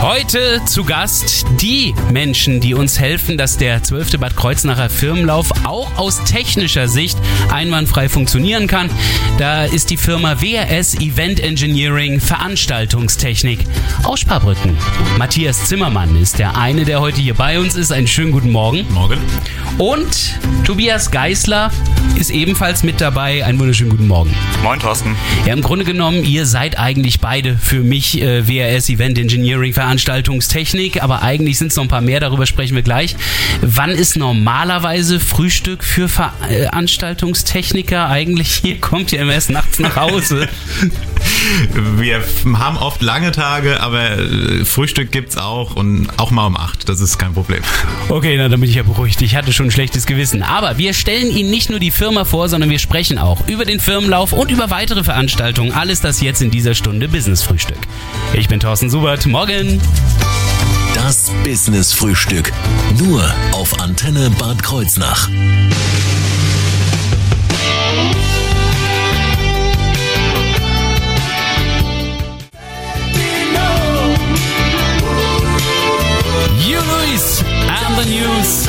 Heute zu Gast die Menschen, die uns helfen, dass der 12. Bad Kreuznacher Firmenlauf auch aus technischer Sicht einwandfrei funktionieren kann. Da ist die Firma WRS Event Engineering Veranstaltungstechnik aus Sparbrücken. Matthias Zimmermann ist der eine, der heute hier bei uns ist. Einen schönen guten Morgen. Morgen. Und Tobias Geisler ist ebenfalls mit dabei. Einen wunderschönen guten Morgen. Moin, Thorsten. Ja, im Grunde genommen, ihr seid eigentlich beide für mich äh, WRS Event Engineering Veranstaltungstechnik, aber eigentlich sind es noch ein paar mehr, darüber sprechen wir gleich. Wann ist normalerweise Frühstück für Veranstaltungstechniker eigentlich? Ihr kommt ja immer erst nachts nach Hause. Wir haben oft lange Tage, aber äh, Frühstück gibt's auch und auch mal um acht. Das ist kein Problem. Okay, na, dann bin ich ja beruhigt. Ich hatte schon ein schlechtes Gewissen. Aber wir stellen Ihnen nicht nur die Firma vor, sondern wir sprechen auch über den Firmenlauf und über weitere Veranstaltungen. Alles das jetzt in dieser Stunde Business Frühstück. Ich bin Thorsten Subert. Morgen. Das Business-Frühstück. Nur auf Antenne Bad Kreuznach. The News.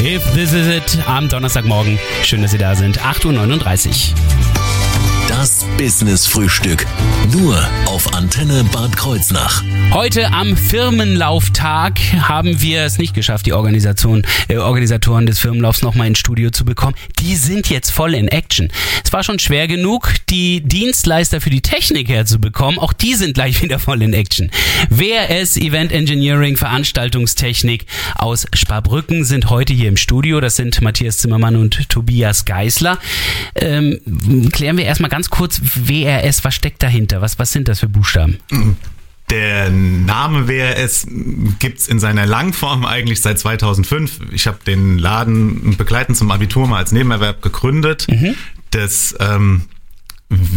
If this is it, am Donnerstagmorgen. Schön, dass Sie da sind. 8.39 Uhr. Das Business-Frühstück. Nur auf Antenne Bad Kreuznach. Heute am Firmenlauftag haben wir es nicht geschafft, die Organisation, äh, Organisatoren des Firmenlaufs nochmal ins Studio zu bekommen. Die sind jetzt voll in Action. Es war schon schwer genug, die Dienstleister für die Technik herzubekommen. Auch die sind gleich wieder voll in Action. WRS Event Engineering Veranstaltungstechnik aus Sparbrücken sind heute hier im Studio. Das sind Matthias Zimmermann und Tobias Geisler. Ähm, klären wir erstmal ganz kurz WRS, was steckt dahinter? Was, was sind das für Buchstaben? Der Name WRS gibt's in seiner Langform eigentlich seit 2005. Ich habe den Laden begleitend zum Abitur mal als Nebenerwerb gegründet. Das ähm,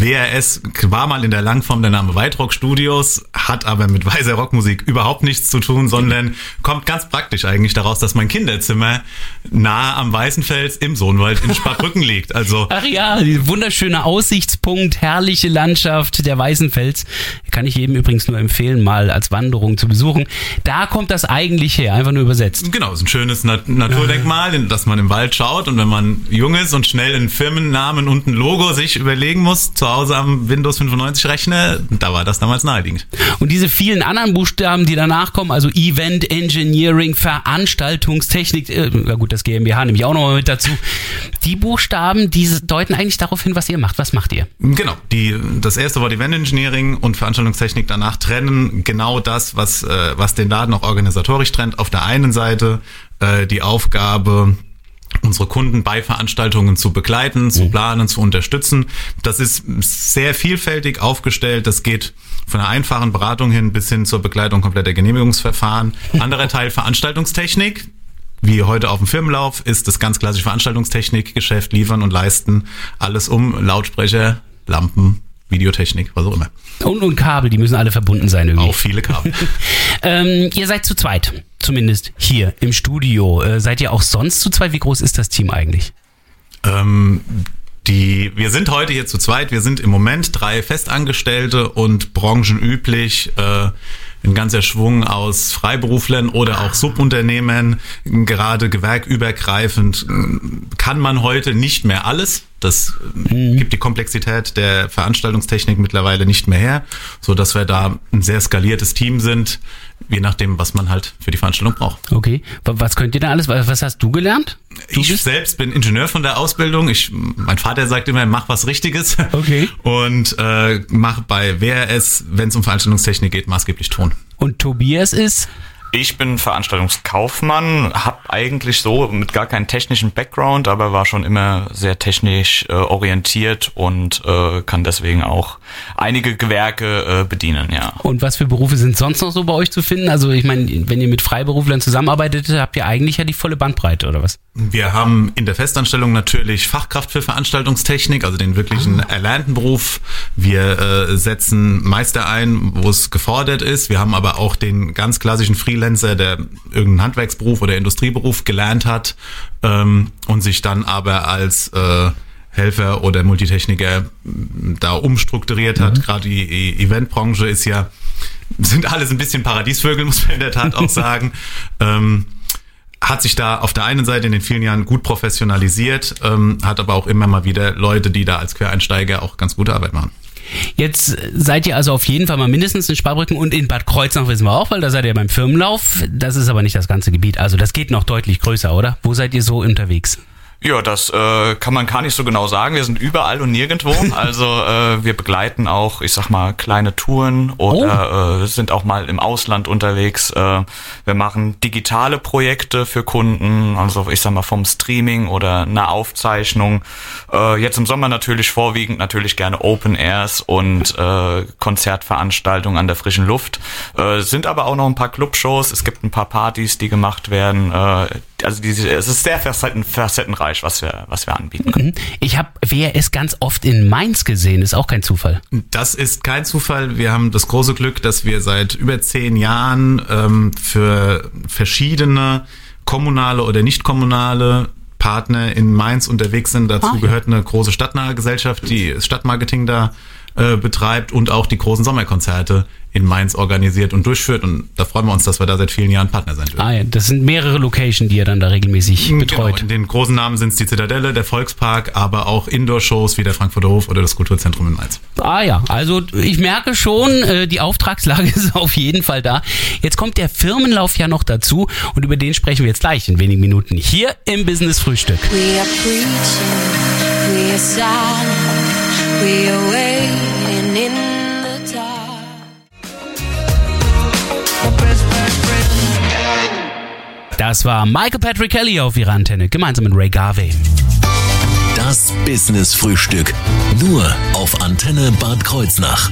WRS war mal in der Langform der Name White Studios, hat aber mit weißer Rockmusik überhaupt nichts zu tun, sondern kommt ganz praktisch eigentlich daraus, dass mein Kinderzimmer nahe am Weißenfels im Sohnwald in Sparbrücken liegt. Also Ach ja, die wunderschöne Aussichtspunkt, herrliche Landschaft der Weißenfels. Kann ich jedem übrigens nur empfehlen, mal als Wanderung zu besuchen. Da kommt das eigentlich her, einfach nur übersetzt. Genau, ist ein schönes Nat Naturdenkmal, in das man im Wald schaut und wenn man jung ist und schnell einen Firmennamen und ein Logo sich überlegen muss, zu Hause am Windows 95 Rechner, da war das damals naheliegend. Und diese vielen anderen Buchstaben, die danach kommen, also Event Engineering, Veranstaltungstechnik, äh, na gut, das GmbH nehme ich auch nochmal mit dazu. Die Buchstaben, die deuten eigentlich darauf hin, was ihr macht. Was macht ihr? Genau, die, das erste Wort Event Engineering und Veranstaltungstechnik danach trennen genau das, was, äh, was den Laden auch organisatorisch trennt. Auf der einen Seite äh, die Aufgabe, unsere Kunden bei Veranstaltungen zu begleiten, zu planen, zu unterstützen. Das ist sehr vielfältig aufgestellt. Das geht von einer einfachen Beratung hin bis hin zur Begleitung kompletter Genehmigungsverfahren. Anderer Teil Veranstaltungstechnik. Wie heute auf dem Firmenlauf ist das ganz klassische Veranstaltungstechnikgeschäft liefern und leisten. Alles um Lautsprecher, Lampen, Videotechnik, was auch immer. Und, und Kabel, die müssen alle verbunden sein irgendwie. Auch viele Kabel. Ähm, ihr seid zu zweit, zumindest hier im Studio. Äh, seid ihr auch sonst zu zweit? Wie groß ist das Team eigentlich? Ähm, die, wir sind heute hier zu zweit. Wir sind im Moment drei Festangestellte und branchenüblich äh, ein ganzer Schwung aus Freiberuflern oder auch Subunternehmern. Gerade gewerkübergreifend äh, kann man heute nicht mehr alles. Das äh, gibt die Komplexität der Veranstaltungstechnik mittlerweile nicht mehr her, so dass wir da ein sehr skaliertes Team sind, je nachdem, was man halt für die Veranstaltung braucht. Okay. Was könnt ihr denn alles? Was hast du gelernt? Ich selbst bin Ingenieur von der Ausbildung. Ich, mein Vater sagt immer, mach was Richtiges. Okay. Und äh, mach bei WRS, wenn es um Veranstaltungstechnik geht, maßgeblich Ton. Und Tobias ist? Ich bin Veranstaltungskaufmann, habe eigentlich so mit gar keinem technischen Background, aber war schon immer sehr technisch äh, orientiert und äh, kann deswegen auch einige Gewerke äh, bedienen, ja. Und was für Berufe sind sonst noch so bei euch zu finden? Also ich meine, wenn ihr mit Freiberuflern zusammenarbeitet, habt ihr eigentlich ja die volle Bandbreite oder was? Wir haben in der Festanstellung natürlich Fachkraft für Veranstaltungstechnik, also den wirklichen erlernten Beruf. Wir äh, setzen Meister ein, wo es gefordert ist. Wir haben aber auch den ganz klassischen Freelancer Quereinsteiger-Exzellenzer, der irgendeinen Handwerksberuf oder Industrieberuf gelernt hat ähm, und sich dann aber als äh, Helfer oder Multitechniker da umstrukturiert hat. Mhm. Gerade die e Eventbranche ist ja, sind alles ein bisschen Paradiesvögel, muss man in der Tat auch sagen. ähm, hat sich da auf der einen Seite in den vielen Jahren gut professionalisiert, ähm, hat aber auch immer mal wieder Leute, die da als Quereinsteiger auch ganz gute Arbeit machen. Jetzt seid ihr also auf jeden Fall mal mindestens in Sparbrücken und in Bad Kreuznach wissen wir auch, weil da seid ihr beim Firmenlauf. Das ist aber nicht das ganze Gebiet. Also das geht noch deutlich größer, oder? Wo seid ihr so unterwegs? Ja, das äh, kann man gar nicht so genau sagen. Wir sind überall und nirgendwo. Also äh, wir begleiten auch, ich sag mal, kleine Touren oder oh. äh, sind auch mal im Ausland unterwegs. Äh, wir machen digitale Projekte für Kunden, also ich sag mal vom Streaming oder einer Aufzeichnung. Äh, jetzt im Sommer natürlich vorwiegend natürlich gerne Open Airs und äh, Konzertveranstaltungen an der frischen Luft. Äh, sind aber auch noch ein paar Clubshows. Es gibt ein paar Partys, die gemacht werden. Äh, also diese, es ist sehr facetten, facettenreich, was wir, was wir anbieten können. Mhm. Ich habe WRS ganz oft in Mainz gesehen, ist auch kein Zufall. Das ist kein Zufall. Wir haben das große Glück, dass wir seit über zehn Jahren ähm, für verschiedene kommunale oder nicht kommunale Partner in Mainz unterwegs sind. Dazu ah, gehört eine große stadtnahe Gesellschaft, die Stadtmarketing da äh, betreibt und auch die großen Sommerkonzerte in Mainz organisiert und durchführt. Und da freuen wir uns, dass wir da seit vielen Jahren Partner sein dürfen. Ah ja, das sind mehrere Locations, die ihr dann da regelmäßig genau, betreut. In den großen Namen sind es die Zitadelle, der Volkspark, aber auch Indoor-Shows wie der Frankfurter Hof oder das Kulturzentrum in Mainz. Ah ja, also ich merke schon, äh, die Auftragslage ist auf jeden Fall da. Jetzt kommt der Firmenlauf ja noch dazu und über den sprechen wir jetzt gleich in wenigen Minuten hier im Business Frühstück. We are preaching, we are silent, we are waiting in Das war Michael Patrick Kelly auf ihrer Antenne, gemeinsam mit Ray Garvey. Das Business Frühstück. Nur auf Antenne Bad Kreuznach.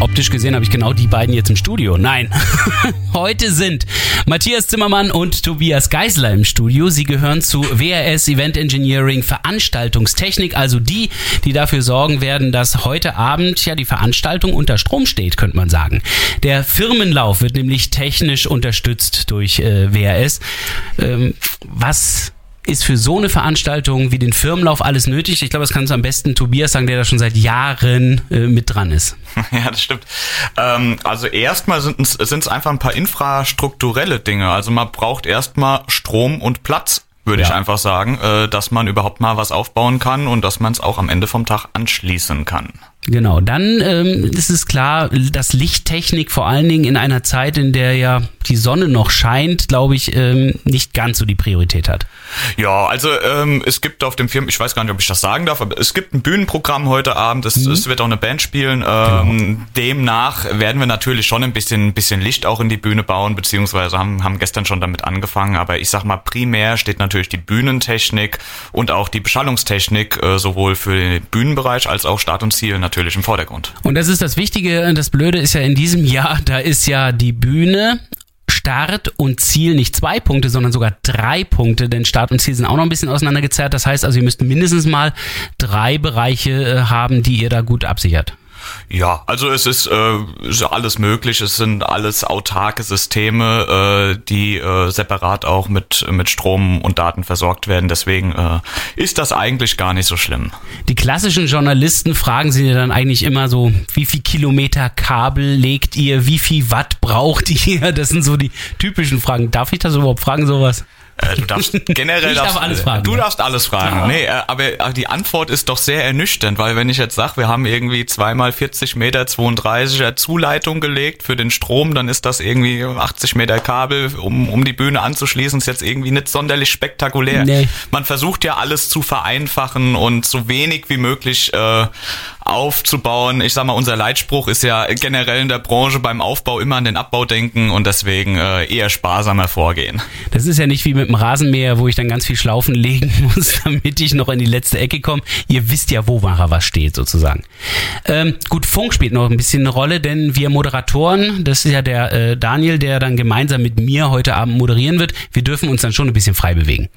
Optisch gesehen habe ich genau die beiden jetzt im Studio. Nein. Heute sind Matthias Zimmermann und Tobias Geisler im Studio. Sie gehören zu WRS Event Engineering Veranstaltungstechnik, also die, die dafür sorgen werden, dass heute Abend ja die Veranstaltung unter Strom steht, könnte man sagen. Der Firmenlauf wird nämlich technisch unterstützt durch äh, WRS. Ähm, was ist für so eine Veranstaltung wie den Firmenlauf alles nötig? Ich glaube, das kannst du am besten Tobias sagen, der da schon seit Jahren äh, mit dran ist. Ja, das stimmt. Ähm, also erstmal sind es einfach ein paar infrastrukturelle Dinge. Also man braucht erstmal Strom und Platz würde ja. ich einfach sagen, äh, dass man überhaupt mal was aufbauen kann und dass man es auch am Ende vom Tag anschließen kann. Genau, dann ähm, ist es klar, dass Lichttechnik vor allen Dingen in einer Zeit, in der ja die Sonne noch scheint, glaube ich, ähm, nicht ganz so die Priorität hat. Ja, also ähm, es gibt auf dem Film, ich weiß gar nicht, ob ich das sagen darf, aber es gibt ein Bühnenprogramm heute Abend, es, mhm. es wird auch eine Band spielen. Ähm, genau. Demnach werden wir natürlich schon ein bisschen, bisschen Licht auch in die Bühne bauen, beziehungsweise haben, haben gestern schon damit angefangen. Aber ich sag mal, primär steht natürlich die Bühnentechnik und auch die Beschallungstechnik, äh, sowohl für den Bühnenbereich als auch Start und Ziel natürlich natürlich im Vordergrund. Und das ist das Wichtige, das Blöde ist ja in diesem Jahr, da ist ja die Bühne Start und Ziel nicht zwei Punkte, sondern sogar drei Punkte, denn Start und Ziel sind auch noch ein bisschen auseinandergezerrt. Das heißt also, ihr müsst mindestens mal drei Bereiche äh, haben, die ihr da gut absichert. Ja, also es ist, äh, ist alles möglich. Es sind alles autarke Systeme, äh, die äh, separat auch mit, mit Strom und Daten versorgt werden. Deswegen äh, ist das eigentlich gar nicht so schlimm. Die klassischen Journalisten fragen sie dann eigentlich immer so, wie viel Kilometer Kabel legt ihr, wie viel Watt braucht ihr? Das sind so die typischen Fragen. Darf ich das überhaupt fragen, sowas? Äh, du darfst generell ich darfst, darf alles fragen. Du darfst alles fragen. Ja. Nee, äh, aber die Antwort ist doch sehr ernüchternd, weil wenn ich jetzt sage, wir haben irgendwie zweimal 40 Meter 32er Zuleitung gelegt für den Strom, dann ist das irgendwie 80 Meter Kabel, um, um die Bühne anzuschließen, ist jetzt irgendwie nicht sonderlich spektakulär. Nee. Man versucht ja alles zu vereinfachen und so wenig wie möglich äh, aufzubauen. Ich sag mal, unser Leitspruch ist ja generell in der Branche beim Aufbau immer an den Abbau denken und deswegen äh, eher sparsamer vorgehen. Das ist ja nicht wie mit dem Rasenmäher, wo ich dann ganz viel Schlaufen legen muss, damit ich noch in die letzte Ecke komme. Ihr wisst ja, wo nachher was steht, sozusagen. Ähm, gut, Funk spielt noch ein bisschen eine Rolle, denn wir Moderatoren, das ist ja der äh, Daniel, der dann gemeinsam mit mir heute Abend moderieren wird, wir dürfen uns dann schon ein bisschen frei bewegen.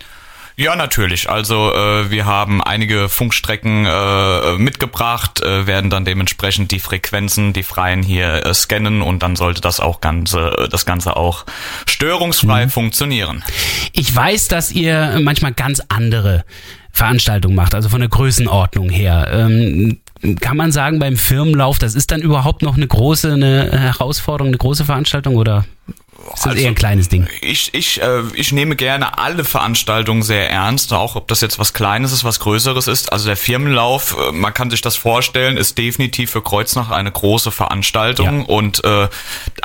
Ja, natürlich. Also äh, wir haben einige Funkstrecken äh, mitgebracht, äh, werden dann dementsprechend die Frequenzen, die freien hier äh, scannen und dann sollte das auch ganze, das Ganze auch störungsfrei mhm. funktionieren. Ich weiß, dass ihr manchmal ganz andere Veranstaltungen macht, also von der Größenordnung her. Ähm, kann man sagen, beim Firmenlauf, das ist dann überhaupt noch eine große eine Herausforderung, eine große Veranstaltung oder ist das also, eher ein kleines Ding? Ich, ich, äh, ich nehme gerne alle Veranstaltungen sehr ernst, auch ob das jetzt was Kleines ist, was Größeres ist. Also der Firmenlauf, äh, man kann sich das vorstellen, ist definitiv für Kreuznach eine große Veranstaltung ja. und äh,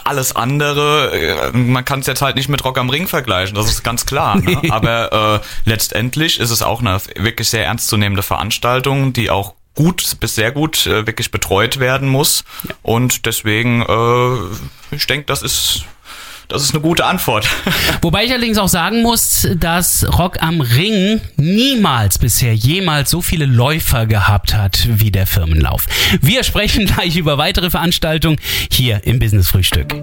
alles andere, äh, man kann es jetzt halt nicht mit Rock am Ring vergleichen, das ist ganz klar. Ne? Aber äh, letztendlich ist es auch eine wirklich sehr ernstzunehmende Veranstaltung, die auch gut bis sehr gut äh, wirklich betreut werden muss. Ja. Und deswegen, äh, ich denke, das ist das ist eine gute Antwort. Wobei ich allerdings auch sagen muss, dass Rock am Ring niemals bisher jemals so viele Läufer gehabt hat wie der Firmenlauf. Wir sprechen gleich über weitere Veranstaltungen hier im Business Frühstück.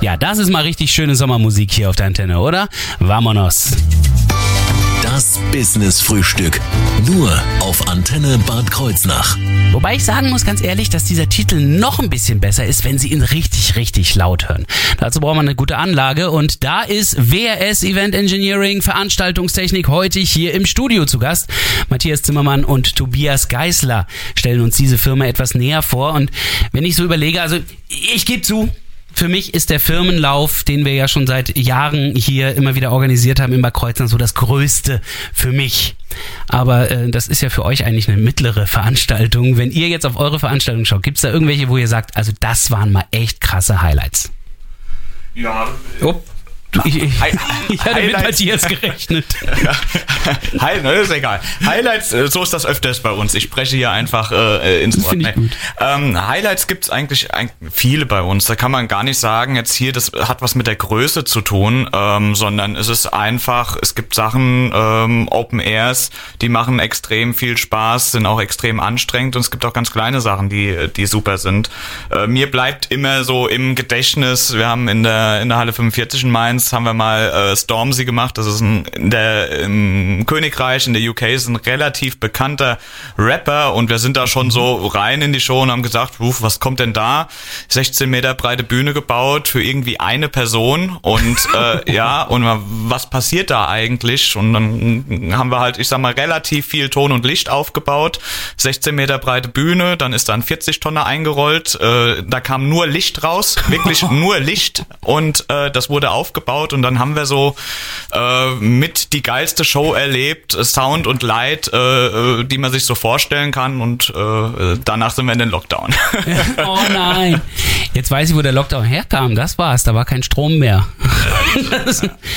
Ja, das ist mal richtig schöne Sommermusik hier auf der Antenne, oder? Vamonos. Das Business Frühstück. Nur auf Antenne Bad Kreuznach. Wobei ich sagen muss ganz ehrlich, dass dieser Titel noch ein bisschen besser ist, wenn Sie ihn richtig, richtig laut hören. Dazu braucht man eine gute Anlage und da ist WRS Event Engineering Veranstaltungstechnik heute hier im Studio zu Gast. Matthias Zimmermann und Tobias Geisler stellen uns diese Firma etwas näher vor und wenn ich so überlege, also ich gebe zu, für mich ist der Firmenlauf, den wir ja schon seit Jahren hier immer wieder organisiert haben Bad Kreuznach, so das Größte für mich. Aber äh, das ist ja für euch eigentlich eine mittlere Veranstaltung. Wenn ihr jetzt auf eure Veranstaltung schaut, gibt es da irgendwelche, wo ihr sagt, also das waren mal echt krasse Highlights? Ja. Oh. Ich, ich, ich hatte mit Matthias gerechnet. Hi, ne, ist egal. Highlights, äh, so ist das öfters bei uns. Ich spreche hier einfach äh, ins Wort. Nee. Ähm, Highlights gibt's eigentlich, eigentlich viele bei uns. Da kann man gar nicht sagen, jetzt hier, das hat was mit der Größe zu tun, ähm, sondern es ist einfach, es gibt Sachen, ähm, Open Airs, die machen extrem viel Spaß, sind auch extrem anstrengend und es gibt auch ganz kleine Sachen, die, die super sind. Äh, mir bleibt immer so im Gedächtnis, wir haben in der, in der Halle 45 in Mainz haben wir mal äh, Stormzy gemacht. Das ist ein, in der, im Königreich, in der UK ist ein relativ bekannter Rapper und wir sind da schon so rein in die Show und haben gesagt, Ruf, was kommt denn da? 16 Meter breite Bühne gebaut für irgendwie eine Person und äh, ja, und was passiert da eigentlich? Und dann haben wir halt, ich sag mal, relativ viel Ton und Licht aufgebaut. 16 Meter breite Bühne, dann ist da ein 40 Tonner eingerollt, äh, da kam nur Licht raus, wirklich nur Licht und äh, das wurde aufgebaut aufgebaut und dann haben wir so äh, mit die geilste Show erlebt, Sound und Light, äh, äh, die man sich so vorstellen kann und äh, danach sind wir in den Lockdown. oh nein. Jetzt weiß ich, wo der Lockdown herkam. Das war's. Da war kein Strom mehr.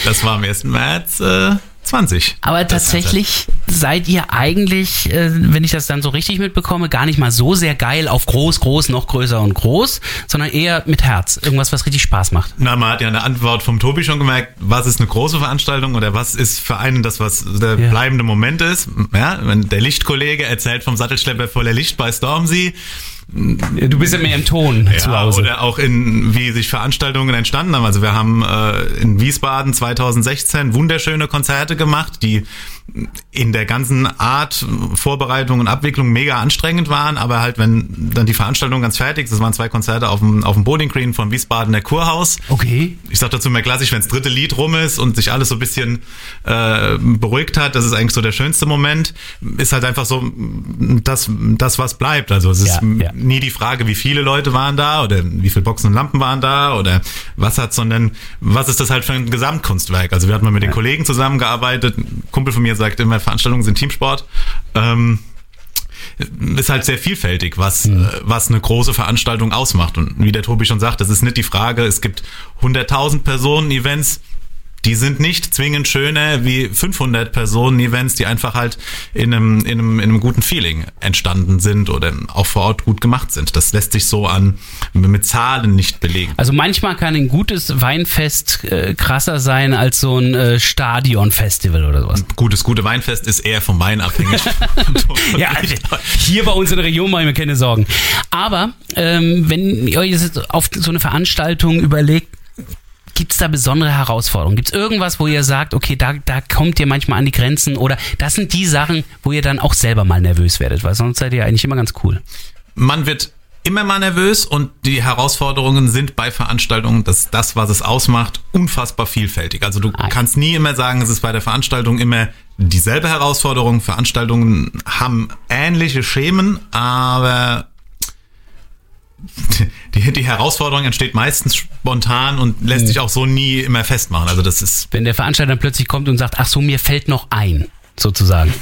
das war am 1. März. Äh 20. Aber tatsächlich seid ihr eigentlich, äh, wenn ich das dann so richtig mitbekomme, gar nicht mal so sehr geil auf groß, groß, noch größer und groß, sondern eher mit Herz. Irgendwas, was richtig Spaß macht. Na, man hat ja eine Antwort vom Tobi schon gemerkt, was ist eine große Veranstaltung oder was ist für einen das, was der ja. bleibende Moment ist. Ja, wenn der Lichtkollege erzählt vom Sattelschlepper voller Licht bei Stormzy, Du bist ja mehr im Ton ja, zu Hause. Oder auch in, wie sich Veranstaltungen entstanden haben. Also wir haben äh, in Wiesbaden 2016 wunderschöne Konzerte gemacht, die in der ganzen Art Vorbereitung und Abwicklung mega anstrengend waren, aber halt, wenn dann die Veranstaltung ganz fertig ist, das waren zwei Konzerte auf dem, auf dem Bowling Green von Wiesbaden, der Kurhaus. Okay. Ich sag dazu mehr klassisch, wenn das dritte Lied rum ist und sich alles so ein bisschen äh, beruhigt hat, das ist eigentlich so der schönste Moment, ist halt einfach so das, das was bleibt. Also es ist ja, ja. nie die Frage, wie viele Leute waren da oder wie viele Boxen und Lampen waren da oder was hat, sondern was ist das halt für ein Gesamtkunstwerk. Also wir hatten mal mit den Kollegen zusammengearbeitet, ein Kumpel von mir sagt immer, Veranstaltungen sind Teamsport. Ähm, ist halt sehr vielfältig, was, mhm. was eine große Veranstaltung ausmacht. Und wie der Tobi schon sagt, das ist nicht die Frage, es gibt 100.000 Personen Events, die sind nicht zwingend schöner wie 500 Personen Events, die einfach halt in einem, in einem, in einem guten Feeling entstanden sind oder auch vor Ort gut gemacht sind. Das lässt sich so an mit Zahlen nicht belegen. Also manchmal kann ein gutes Weinfest äh, krasser sein als so ein äh, Stadionfestival oder sowas. Gutes, gute Weinfest ist eher vom Wein abhängig. ja, also hier bei uns in der Region mache ich mir keine Sorgen. Aber ähm, wenn ihr euch jetzt auf so eine Veranstaltung überlegt, Gibt es da besondere Herausforderungen? Gibt es irgendwas, wo ihr sagt, okay, da, da kommt ihr manchmal an die Grenzen oder das sind die Sachen, wo ihr dann auch selber mal nervös werdet, weil sonst seid ihr eigentlich immer ganz cool. Man wird immer mal nervös und die Herausforderungen sind bei Veranstaltungen, das ist das, was es ausmacht, unfassbar vielfältig. Also du Nein. kannst nie immer sagen, es ist bei der Veranstaltung immer dieselbe Herausforderung. Veranstaltungen haben ähnliche Schemen, aber die, die Herausforderung entsteht meistens spontan und lässt sich auch so nie immer festmachen. Also das ist. Wenn der Veranstalter dann plötzlich kommt und sagt, ach so, mir fällt noch ein sozusagen.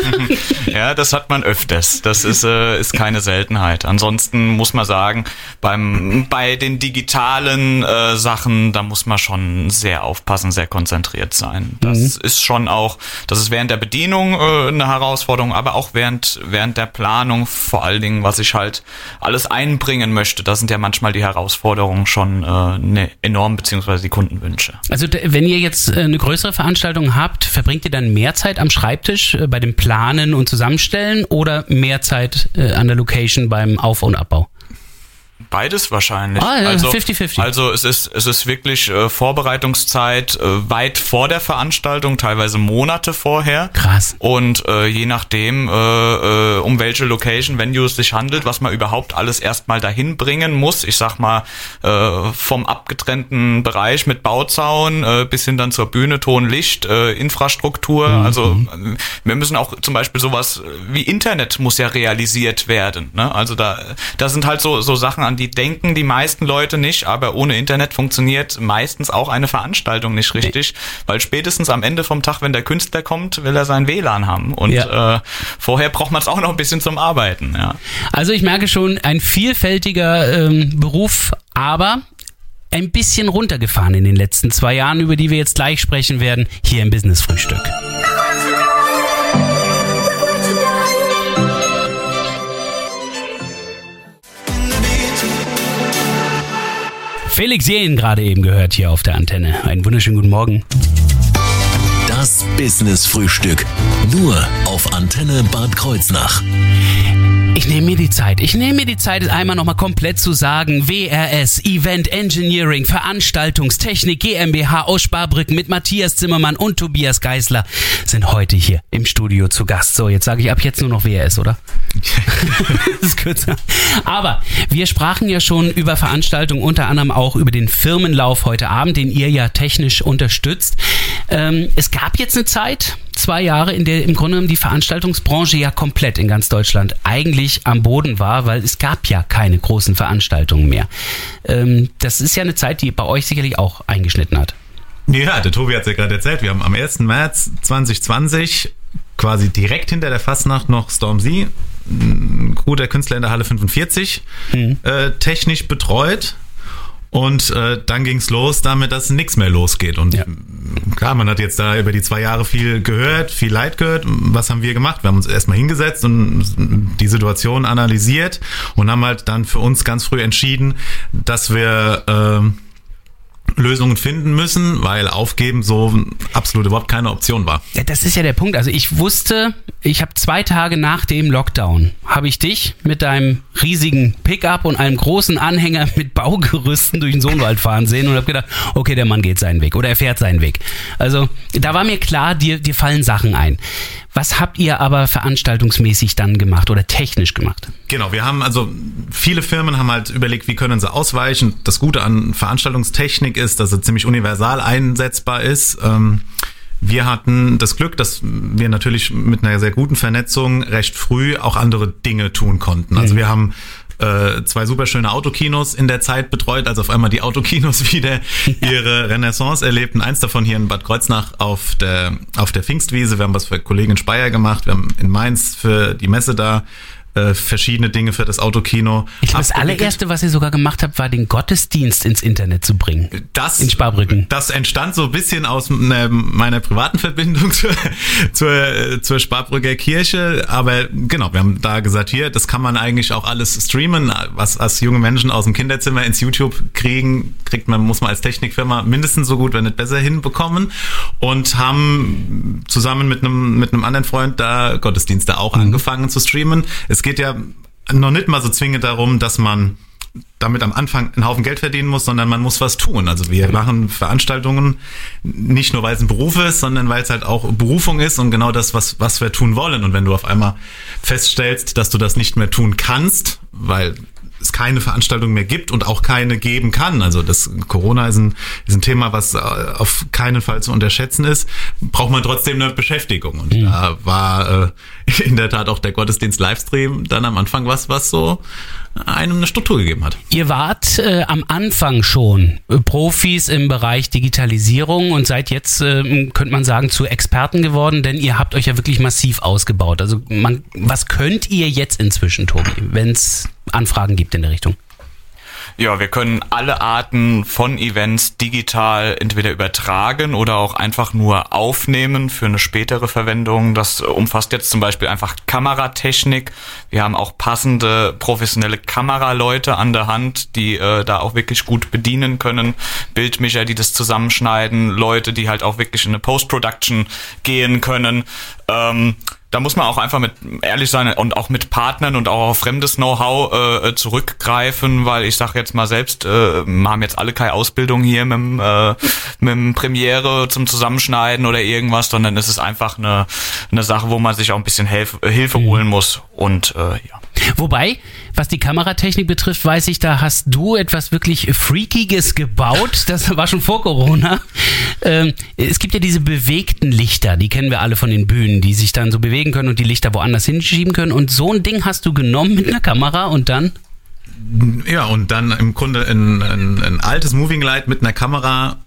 ja, das hat man öfters. Das ist, äh, ist keine Seltenheit. Ansonsten muss man sagen, beim, bei den digitalen äh, Sachen, da muss man schon sehr aufpassen, sehr konzentriert sein. Das mhm. ist schon auch, das ist während der Bedienung äh, eine Herausforderung, aber auch während, während der Planung vor allen Dingen, was ich halt alles einbringen möchte. Da sind ja manchmal die Herausforderungen schon äh, ne, enorm, beziehungsweise die Kundenwünsche. Also wenn ihr jetzt äh, eine größere Veranstaltung habt, verbringt ihr dann mehr Zeit am am Schreibtisch äh, bei dem Planen und Zusammenstellen oder mehr Zeit äh, an der Location beim Auf- und Abbau? Beides wahrscheinlich. Ah, ja, also 50-50. Also es ist, es ist wirklich äh, Vorbereitungszeit äh, weit vor der Veranstaltung, teilweise Monate vorher. Krass. Und äh, je nachdem, äh, äh, um welche Location, Venue es sich handelt, was man überhaupt alles erstmal dahin bringen muss. Ich sag mal, äh, vom abgetrennten Bereich mit Bauzaun äh, bis hin dann zur Bühne, Ton, Licht, äh, Infrastruktur. Mhm. Also wir müssen auch zum Beispiel sowas wie Internet muss ja realisiert werden. Ne? Also da, da sind halt so, so Sachen, an die denken die meisten Leute nicht, aber ohne Internet funktioniert meistens auch eine Veranstaltung nicht richtig, weil spätestens am Ende vom Tag, wenn der Künstler kommt, will er sein WLAN haben und ja. äh, vorher braucht man es auch noch ein bisschen zum Arbeiten. Ja. Also ich merke schon, ein vielfältiger ähm, Beruf, aber ein bisschen runtergefahren in den letzten zwei Jahren, über die wir jetzt gleich sprechen werden, hier im Business Frühstück. Felix Jähn gerade eben gehört hier auf der Antenne. Einen wunderschönen guten Morgen. Das Business Frühstück. Nur auf Antenne Bad Kreuznach. Ich nehme mir die Zeit. Ich nehme mir die Zeit, es einmal nochmal komplett zu sagen. WRS, Event Engineering, Veranstaltungstechnik GmbH aus Sparbrücken mit Matthias Zimmermann und Tobias Geisler sind heute hier im Studio zu Gast. So, jetzt sage ich ab jetzt nur noch WRS, oder? das ist kürzer. Aber wir sprachen ja schon über Veranstaltungen, unter anderem auch über den Firmenlauf heute Abend, den ihr ja technisch unterstützt. Ähm, es gab jetzt eine Zeit, zwei Jahre, in der im Grunde genommen die Veranstaltungsbranche ja komplett in ganz Deutschland eigentlich am Boden war, weil es gab ja keine großen Veranstaltungen mehr. Ähm, das ist ja eine Zeit, die bei euch sicherlich auch eingeschnitten hat. Ja, der Tobi hat es ja gerade erzählt. Wir haben am 1. März 2020 quasi direkt hinter der Fastnacht noch Stormzy, guter Künstler in der Halle 45, mhm. äh, technisch betreut und äh, dann ging's los damit, dass nichts mehr losgeht. Und ja. klar, man hat jetzt da über die zwei Jahre viel gehört, viel Leid gehört. Was haben wir gemacht? Wir haben uns erstmal hingesetzt und die Situation analysiert und haben halt dann für uns ganz früh entschieden, dass wir äh, Lösungen finden müssen, weil aufgeben so absolut überhaupt keine Option war. Ja, das ist ja der Punkt. Also ich wusste, ich habe zwei Tage nach dem Lockdown, habe ich dich mit deinem riesigen Pickup und einem großen Anhänger mit Baugerüsten durch den Sohnwald fahren sehen und habe gedacht, okay, der Mann geht seinen Weg oder er fährt seinen Weg. Also da war mir klar, dir, dir fallen Sachen ein. Was habt ihr aber veranstaltungsmäßig dann gemacht oder technisch gemacht? Genau, wir haben also viele Firmen haben halt überlegt, wie können sie ausweichen. Das Gute an Veranstaltungstechnik ist, dass sie ziemlich universal einsetzbar ist. Ähm, wir hatten das Glück, dass wir natürlich mit einer sehr guten Vernetzung recht früh auch andere Dinge tun konnten. Also mhm. wir haben äh, zwei super schöne Autokinos in der Zeit betreut, als auf einmal die Autokinos wieder ihre Renaissance erlebten. Eins davon hier in Bad Kreuznach auf der, auf der Pfingstwiese. Wir haben was für Kollegin Speyer gemacht. Wir haben in Mainz für die Messe da äh, verschiedene Dinge für das Autokino. Ich glaube, das allererste, was ihr sogar gemacht habt, war den Gottesdienst ins Internet zu bringen. Das, In Sparbrücken. Das entstand so ein bisschen aus ne, meiner privaten Verbindung zur, zur, zur Sparbrücker Kirche. Aber genau, wir haben da gesagt, hier, das kann man eigentlich auch alles streamen. Was als junge Menschen aus dem Kinderzimmer ins YouTube kriegen, kriegt man, muss man als Technikfirma mindestens so gut, wenn nicht besser hinbekommen. Und haben zusammen mit einem, mit einem anderen Freund da Gottesdienste auch angefangen zu streamen. Es geht ja noch nicht mal so zwingend darum, dass man damit am Anfang einen Haufen Geld verdienen muss, sondern man muss was tun. Also wir machen Veranstaltungen nicht nur, weil es ein Beruf ist, sondern weil es halt auch Berufung ist und genau das, was, was wir tun wollen. Und wenn du auf einmal feststellst, dass du das nicht mehr tun kannst, weil es keine Veranstaltung mehr gibt und auch keine geben kann. Also das Corona ist ein, ist ein Thema, was äh, auf keinen Fall zu unterschätzen ist. Braucht man trotzdem eine Beschäftigung. Und da war äh, in der Tat auch der Gottesdienst Livestream dann am Anfang was, was so einem eine Struktur gegeben hat. Ihr wart äh, am Anfang schon äh, Profis im Bereich Digitalisierung und seid jetzt, äh, könnte man sagen, zu Experten geworden, denn ihr habt euch ja wirklich massiv ausgebaut. Also man, was könnt ihr jetzt inzwischen, Tobi, wenn es Anfragen gibt in der Richtung? Ja, wir können alle Arten von Events digital entweder übertragen oder auch einfach nur aufnehmen für eine spätere Verwendung. Das umfasst jetzt zum Beispiel einfach Kameratechnik. Wir haben auch passende professionelle Kameraleute an der Hand, die äh, da auch wirklich gut bedienen können. Bildmischer, die das zusammenschneiden, Leute, die halt auch wirklich in eine Post-Production gehen können. Ähm, da muss man auch einfach mit ehrlich sein und auch mit Partnern und auch auf fremdes Know-how äh, zurückgreifen, weil ich sage jetzt mal selbst, äh, haben jetzt alle keine Ausbildung hier mit, dem, äh, mit dem Premiere zum Zusammenschneiden oder irgendwas, sondern es ist einfach eine, eine Sache, wo man sich auch ein bisschen Hilf Hilfe holen muss und äh, ja. Wobei, was die Kameratechnik betrifft, weiß ich, da hast du etwas wirklich Freakiges gebaut. Das war schon vor Corona. Ähm, es gibt ja diese bewegten Lichter, die kennen wir alle von den Bühnen, die sich dann so bewegen können und die Lichter woanders hinschieben können. Und so ein Ding hast du genommen mit einer Kamera und dann Ja, und dann im Grunde ein, ein, ein altes Moving Light mit einer Kamera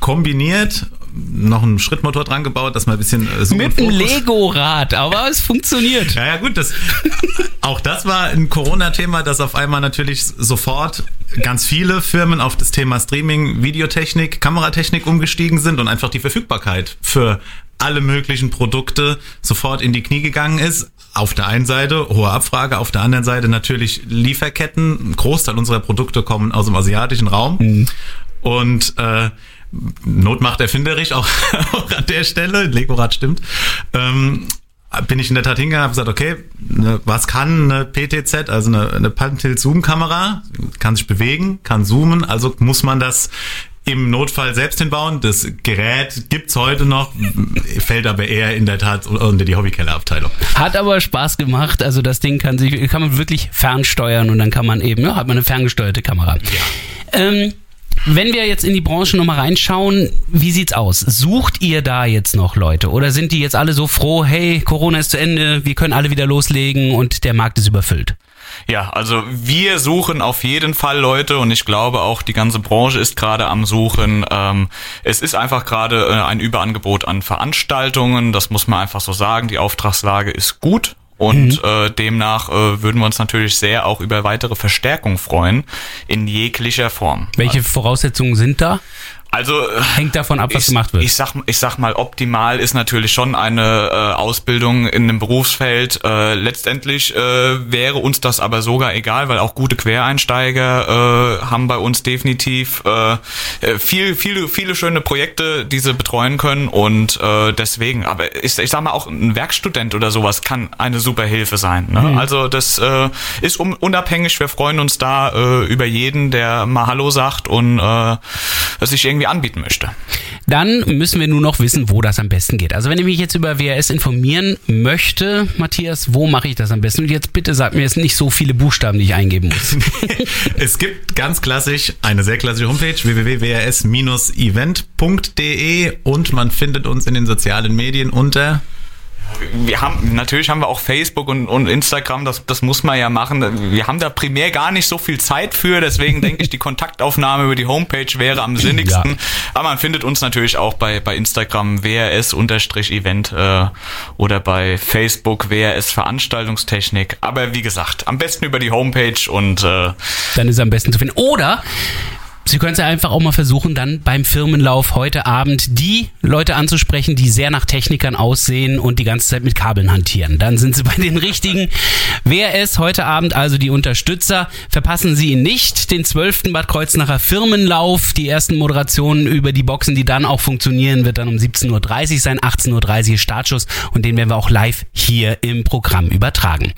kombiniert, noch einen Schrittmotor dran gebaut, dass man ein bisschen äh, Zoom mit einem Lego-Rad, aber es funktioniert. Ja, ja, gut, das, auch das war ein Corona-Thema, dass auf einmal natürlich sofort ganz viele Firmen auf das Thema Streaming, Videotechnik, Kameratechnik umgestiegen sind und einfach die Verfügbarkeit für alle möglichen Produkte sofort in die Knie gegangen ist. Auf der einen Seite hohe Abfrage, auf der anderen Seite natürlich Lieferketten. Ein Großteil unserer Produkte kommen aus dem asiatischen Raum. Und äh, Not macht erfinderisch, auch, auch an der Stelle. Legorad stimmt. Ähm, bin ich in der Tat hingegangen, habe gesagt, okay, ne, was kann eine PTZ, also eine, eine Pan-Tilt-Zoom-Kamera? Kann sich bewegen, kann zoomen, also muss man das im Notfall selbst hinbauen. Das Gerät gibt's heute noch, fällt aber eher in der Tat unter die Hobbykellerabteilung. Hat aber Spaß gemacht. Also das Ding kann sich, kann man wirklich fernsteuern und dann kann man eben, ja, hat man eine ferngesteuerte Kamera. Ähm, wenn wir jetzt in die Branche nochmal reinschauen, wie sieht's aus? Sucht ihr da jetzt noch Leute oder sind die jetzt alle so froh, hey, Corona ist zu Ende, wir können alle wieder loslegen und der Markt ist überfüllt? Ja, also wir suchen auf jeden Fall Leute und ich glaube auch die ganze Branche ist gerade am Suchen. Ähm, es ist einfach gerade äh, ein Überangebot an Veranstaltungen, das muss man einfach so sagen. Die Auftragslage ist gut. Und äh, demnach äh, würden wir uns natürlich sehr auch über weitere Verstärkung freuen in jeglicher Form. Welche Voraussetzungen sind da? Also äh, Hängt davon ab, was ich, gemacht wird. Ich sag, ich sag mal, optimal ist natürlich schon eine äh, Ausbildung in einem Berufsfeld. Äh, letztendlich äh, wäre uns das aber sogar egal, weil auch gute Quereinsteiger äh, haben bei uns definitiv äh, äh, viel, viele, viele schöne Projekte, die sie betreuen können und äh, deswegen. Aber ich, ich sag mal, auch ein Werkstudent oder sowas kann eine super Hilfe sein. Ne? Mhm. Also das äh, ist um, unabhängig. Wir freuen uns da äh, über jeden, der mal Hallo sagt und äh, sich irgendwie anbieten möchte. Dann müssen wir nur noch wissen, wo das am besten geht. Also wenn ich mich jetzt über WRS informieren möchte, Matthias, wo mache ich das am besten? Und jetzt bitte sag mir jetzt nicht so viele Buchstaben, die ich eingeben muss. es gibt ganz klassisch eine sehr klassische Homepage www.wrs-event.de und man findet uns in den sozialen Medien unter wir haben, natürlich haben wir auch Facebook und, und Instagram, das, das muss man ja machen. Wir haben da primär gar nicht so viel Zeit für, deswegen denke ich, die Kontaktaufnahme über die Homepage wäre am sinnigsten. Ja. Aber man findet uns natürlich auch bei, bei Instagram WRS-Event äh, oder bei Facebook WRS Veranstaltungstechnik. Aber wie gesagt, am besten über die Homepage und äh, dann ist es am besten zu finden. Oder Sie können es ja einfach auch mal versuchen, dann beim Firmenlauf heute Abend die Leute anzusprechen, die sehr nach Technikern aussehen und die ganze Zeit mit Kabeln hantieren. Dann sind Sie bei den richtigen. Wer es heute Abend also die Unterstützer, verpassen Sie ihn nicht. Den 12. Bad Kreuznacher Firmenlauf, die ersten Moderationen über die Boxen, die dann auch funktionieren, wird dann um 17.30 Uhr sein, 18.30 Uhr Startschuss und den werden wir auch live hier im Programm übertragen.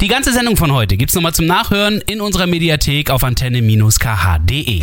Die ganze Sendung von heute gibt's nochmal zum Nachhören in unserer Mediathek auf antenne-kh.de.